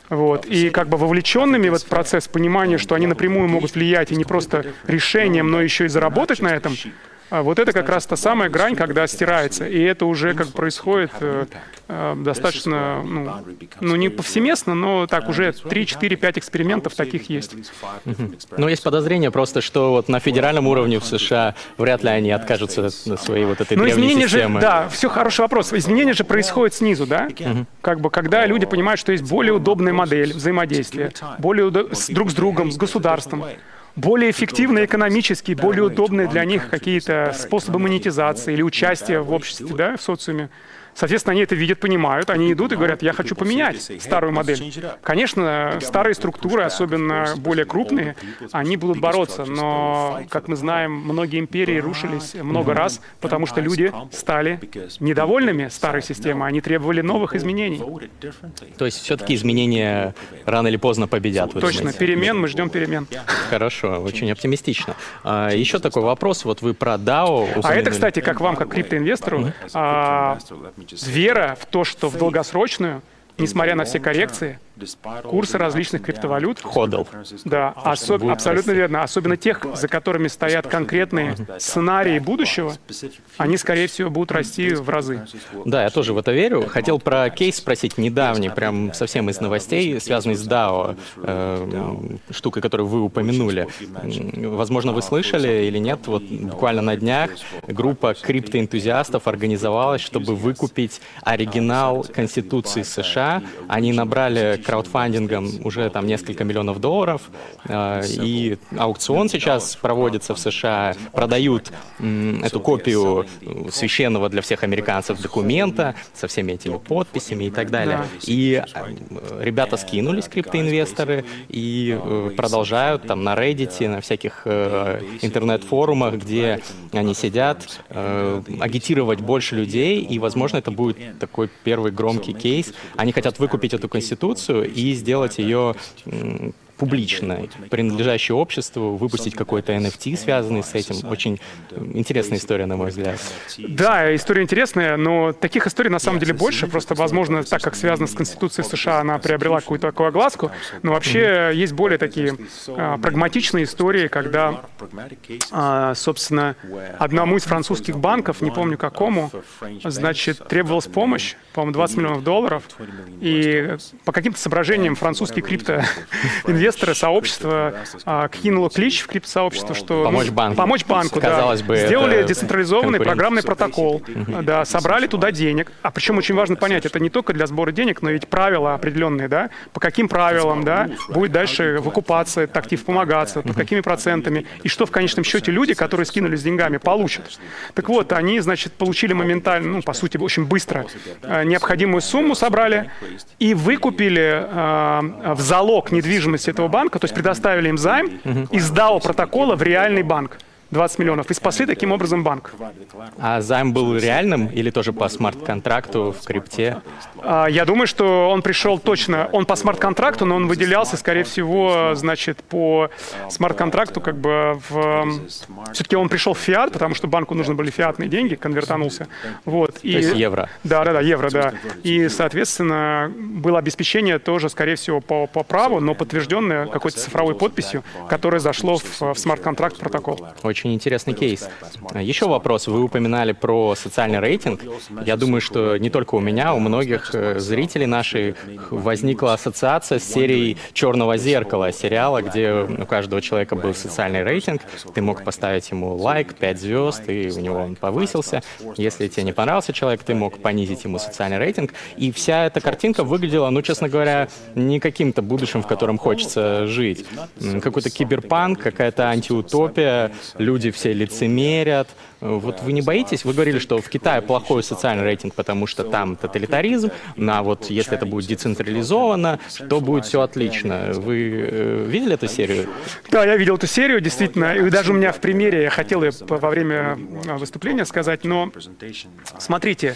Вот. И как бы вовлеченными в этот процесс, понимание, что они напрямую могут влиять и не просто решением, но еще и заработать на этом, вот это как раз та самая грань, когда стирается. И это уже как происходит э, э, достаточно, ну, ну, не повсеместно, но так уже 3, 4, 5 экспериментов таких есть. Ну, есть подозрение просто, что вот на федеральном уровне в США вряд ли они откажутся от своей вот этой Но древней системы. Же, да, все хороший вопрос. Изменения же происходят снизу, да? Угу. Как бы, когда люди понимают, что есть более удобная модель взаимодействия, более удоб... с, друг с другом, с государством, более эффективные экономически, более удобные для них какие-то способы монетизации или участия в обществе, да, в социуме. Соответственно, они это видят, понимают, они идут и говорят, я хочу поменять старую модель. Конечно, старые структуры, особенно более крупные, они будут бороться, но, как мы знаем, многие империи рушились много раз, потому что люди стали недовольными старой системой, они требовали новых изменений. То есть все-таки изменения рано или поздно победят? Точно, перемен, мы ждем перемен. Хорошо, очень оптимистично. А, еще такой вопрос, вот вы про DAO... А это, кстати, как вам, как криптоинвестору, а, вера в то, что в долгосрочную, несмотря на все коррекции, курсы различных криптовалют. Ходл. Да, особ, абсолютно верно. Особенно тех, за которыми стоят конкретные сценарии будущего, они, скорее всего, будут расти в разы. Да, я тоже в это верю. Хотел про кейс спросить недавний, прям совсем из новостей, связанный с DAO, э, штукой, которую вы упомянули. Возможно, вы слышали или нет, вот буквально на днях группа криптоэнтузиастов организовалась, чтобы выкупить оригинал Конституции США. Они набрали краудфандингом уже там несколько миллионов долларов, и аукцион сейчас проводится в США, продают эту копию священного для всех американцев документа со всеми этими подписями и так далее. Да. И ребята скинулись, криптоинвесторы, и продолжают там на Reddit, на всяких интернет-форумах, где они сидят, агитировать больше людей, и, возможно, это будет такой первый громкий кейс. Они хотят выкупить эту конституцию и сделать ее публичной, принадлежащей обществу, выпустить какой-то NFT, связанный с этим. Очень интересная история, на мой взгляд. Да, история интересная, но таких историй на самом деле больше. Просто, возможно, так как связано с Конституцией США, она приобрела какую-то такую огласку. Но вообще mm-hmm. есть более такие а, прагматичные истории, когда, а, собственно, одному из французских банков, не помню какому, значит, требовалась помощь, по-моему, 20 миллионов долларов. И по каким-то соображениям французский криптоинвестор инвесторы, сообщество а, кинуло клич. в криптосообщество, что помочь ну, банку, помочь банку, Казалось да. бы, сделали децентрализованный программный протокол, да, собрали туда денег. А причем очень важно понять, это не только для сбора денег, но ведь правила определенные, да, по каким правилам, да, будет дальше выкупаться этот актив, помогаться, под какими процентами, и что в конечном счете люди, которые скинулись деньгами, получат. Так вот, они, значит, получили моментально, ну, по сути, очень быстро э, необходимую сумму собрали и выкупили э, в залог недвижимости этого банка, то есть предоставили им займ из DAO протокола в реальный банк. 20 миллионов, и спасли таким образом банк. А займ был реальным или тоже по смарт-контракту в крипте? А, я думаю, что он пришел точно, он по смарт-контракту, но он выделялся, скорее всего, значит, по смарт-контракту, как бы в... Все-таки он пришел в фиат, потому что банку нужны были фиатные деньги, конвертанулся. Вот. И... То есть евро? Да, да, да, евро, да. И, соответственно, было обеспечение тоже, скорее всего, по, по праву, но подтвержденное какой-то цифровой подписью, которое зашло в, в смарт-контракт протокол. Очень очень интересный кейс. Еще вопрос. Вы упоминали про социальный рейтинг. Я думаю, что не только у меня, у многих э, зрителей наших возникла ассоциация с серией «Черного зеркала», сериала, где у каждого человека был социальный рейтинг. Ты мог поставить ему лайк, 5 звезд, и у него он повысился. Если тебе не понравился человек, ты мог понизить ему социальный рейтинг. И вся эта картинка выглядела, ну, честно говоря, не каким-то будущим, в котором хочется жить. Какой-то киберпанк, какая-то антиутопия, люди все лицемерят. Вот вы не боитесь? Вы говорили, что в Китае плохой социальный рейтинг, потому что там тоталитаризм, а вот если это будет децентрализовано, то будет все отлично. Вы э, видели эту серию? Да, я видел эту серию, действительно. И даже у меня в примере, я хотел ее во время выступления сказать, но смотрите,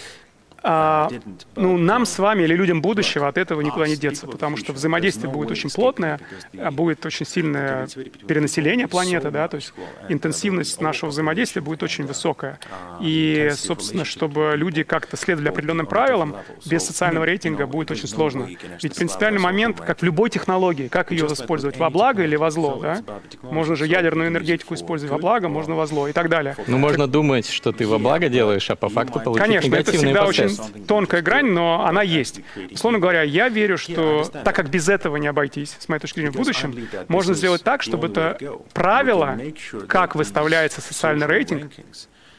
а, ну, нам с вами или людям будущего от этого никуда не деться, потому что взаимодействие будет очень плотное, а будет очень сильное перенаселение планеты, да, то есть интенсивность нашего взаимодействия будет очень высокая. И, собственно, чтобы люди как-то следовали определенным правилам, без социального рейтинга будет очень сложно. Ведь принципиальный момент, как в любой технологии, как ее использовать, во благо или во зло, да? Можно же ядерную энергетику использовать во благо, можно во зло и так далее. Ну, можно думать, что ты во благо делаешь, а по факту получить Конечно, это всегда очень тонкая грань, но она есть. Условно говоря, я верю, что так как без этого не обойтись, с моей точки зрения, в будущем, можно сделать так, чтобы это правило, как выставляется социальный рейтинг,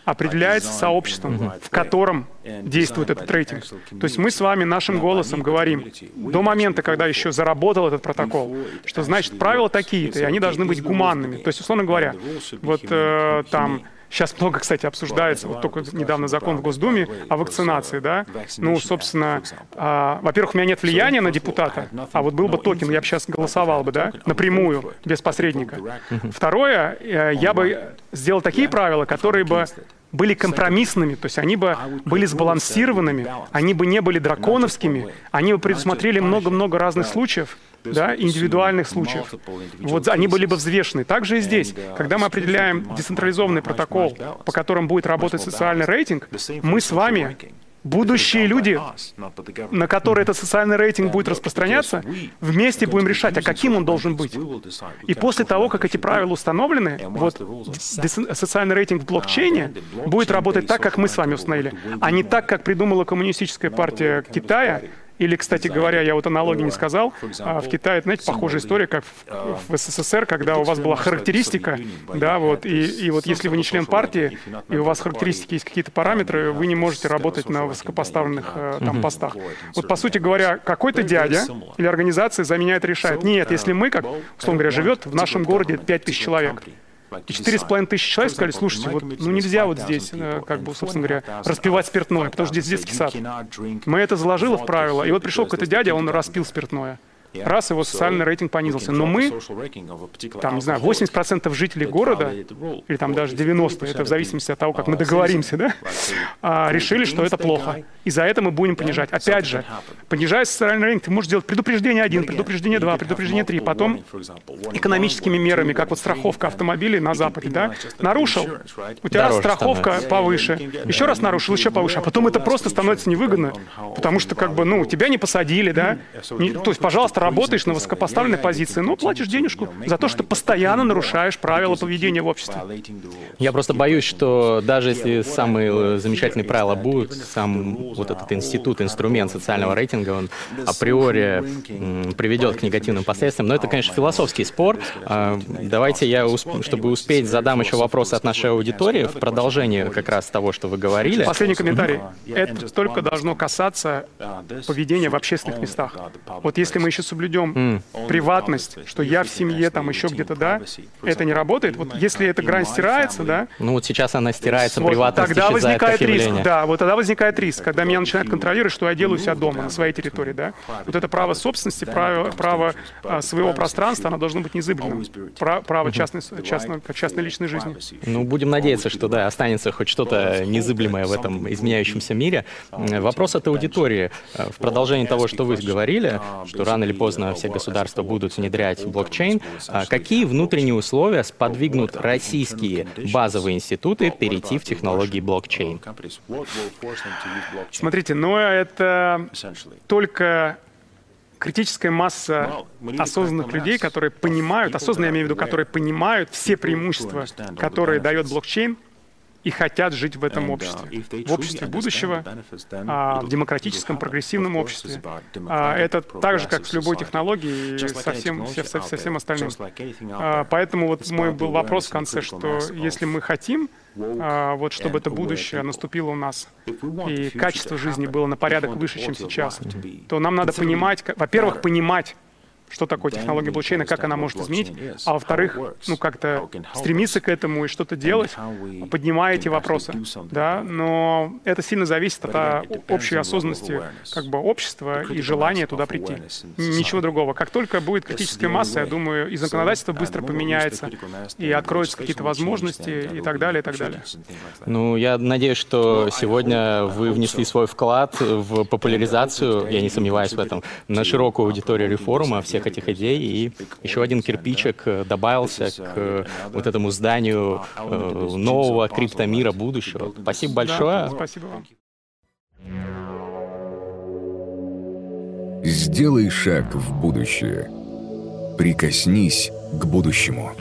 определяется сообществом, в котором действует этот рейтинг. То есть мы с вами нашим голосом говорим до момента, когда еще заработал этот протокол, что значит правила такие-то, и они должны быть гуманными. То есть, условно говоря, вот э, там Сейчас много, кстати, обсуждается, вот только недавно закон в Госдуме о вакцинации, да. Ну, собственно, а, во-первых, у меня нет влияния на депутата, а вот был бы токен, я бы сейчас голосовал бы, да, напрямую, без посредника. Второе, э, я бы сделал такие правила, которые бы были компромиссными, то есть они бы были сбалансированными, они бы не были драконовскими, они бы предусмотрели много-много разных случаев, да, индивидуальных случаев. Вот они были бы взвешены. Также и здесь, когда мы определяем децентрализованный протокол, по которым будет работать социальный рейтинг, мы с вами будущие люди, на которые этот социальный рейтинг будет распространяться, вместе будем решать, а каким он должен быть. И после того, как эти правила установлены, вот социальный рейтинг в блокчейне будет работать так, как мы с вами установили, а не так, как придумала Коммунистическая партия Китая, Или, кстати говоря, я вот аналогии не сказал, а в Китае, знаете, похожая история, как в, в СССР, когда у вас была характеристика, да, вот, и, и вот если вы не член партии, и у вас характеристики есть какие-то параметры, вы не можете работать на высокопоставленных э, там постах. Вот, по сути говоря, какой-то дядя или организация за меня это решает. Нет, если мы, как, условно говоря, живет в нашем городе 5000 человек, четыре с половиной тысячи человек сказали, слушайте, вот, ну нельзя вот здесь, э, как бы, собственно говоря, распивать спиртное, потому что здесь детский сад. Мы это заложили в правила, и вот пришел какой-то дядя, он распил спиртное. Раз его социальный рейтинг понизился. Но мы, там, не знаю, 80% жителей города, или там даже 90%, это в зависимости от того, как мы договоримся, да, а, решили, что это плохо. И за это мы будем понижать. Опять же, понижая социальный рейтинг, ты можешь делать предупреждение 1, предупреждение 2, предупреждение 3, потом экономическими мерами, как вот страховка автомобилей на Западе, да, нарушил, у тебя Дороже страховка становится. повыше, еще раз нарушил, еще повыше, а потом это просто становится невыгодно, потому что, как бы, ну, тебя не посадили, да, не, то есть, пожалуйста, работаешь на высокопоставленной позиции, но платишь денежку за то, что постоянно нарушаешь правила поведения в обществе. Я просто боюсь, что даже если самые замечательные правила будут, сам вот этот институт, инструмент социального рейтинга, он априори приведет к негативным последствиям. Но это, конечно, философский спор. А, давайте я, чтобы успеть, задам еще вопросы от нашей аудитории в продолжение как раз того, что вы говорили. Последний комментарий. Это только должно касаться поведения в общественных местах. Вот если мы еще соблюдем mm. приватность, что я в семье, там еще где-то, да, это не работает. Вот если эта грань стирается, да. Ну вот сейчас она стирается, вот, приватность Тогда возникает риск, да, вот тогда возникает риск, когда меня начинают контролировать, что я делаю у себя дома, на своей территории, да. Вот это право собственности, право, право а, своего пространства, оно должно быть незыблемым. Право, право частной, частной, частной личной жизни. Ну, будем надеяться, что, да, останется хоть что-то незыблемое в этом изменяющемся мире. Вопрос от аудитории. В продолжении того, что вы говорили, что рано или поздно все государства будут внедрять блокчейн, а какие внутренние условия сподвигнут российские базовые институты перейти в технологии блокчейн? Смотрите, но это только критическая масса осознанных людей, которые понимают, осознанно я имею в виду, которые понимают все преимущества, которые дает блокчейн, и хотят жить в этом uh, обществе, в обществе будущего, а, в демократическом, прогрессивном обществе. А, это так же, как с любой технологией и со всем, со, со всем остальным. А, поэтому вот мой был вопрос в конце, что если мы хотим, вот чтобы это будущее наступило у нас, и качество жизни было на порядок выше, чем сейчас, то нам надо понимать, во-первых, понимать, что такое технология блокчейна, как она может изменить, а во-вторых, ну как-то стремиться к этому и что-то делать, поднимая эти вопросы, да, но это сильно зависит от а, общей осознанности как бы общества и желания туда прийти. Ничего другого. Как только будет критическая масса, я думаю, и законодательство быстро поменяется, и откроются какие-то возможности и так далее, и так далее. Ну, я надеюсь, что сегодня вы внесли свой вклад в популяризацию, я не сомневаюсь в этом, на широкую аудиторию реформа, все всех этих идей, и еще один кирпичик э, добавился к э, вот этому зданию э, нового криптомира будущего. Спасибо большое. Спасибо вам. Сделай шаг в будущее. Прикоснись к будущему.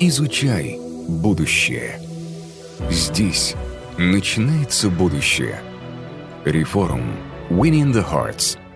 Изучай будущее. Здесь начинается будущее. Реформ. Winning the Hearts –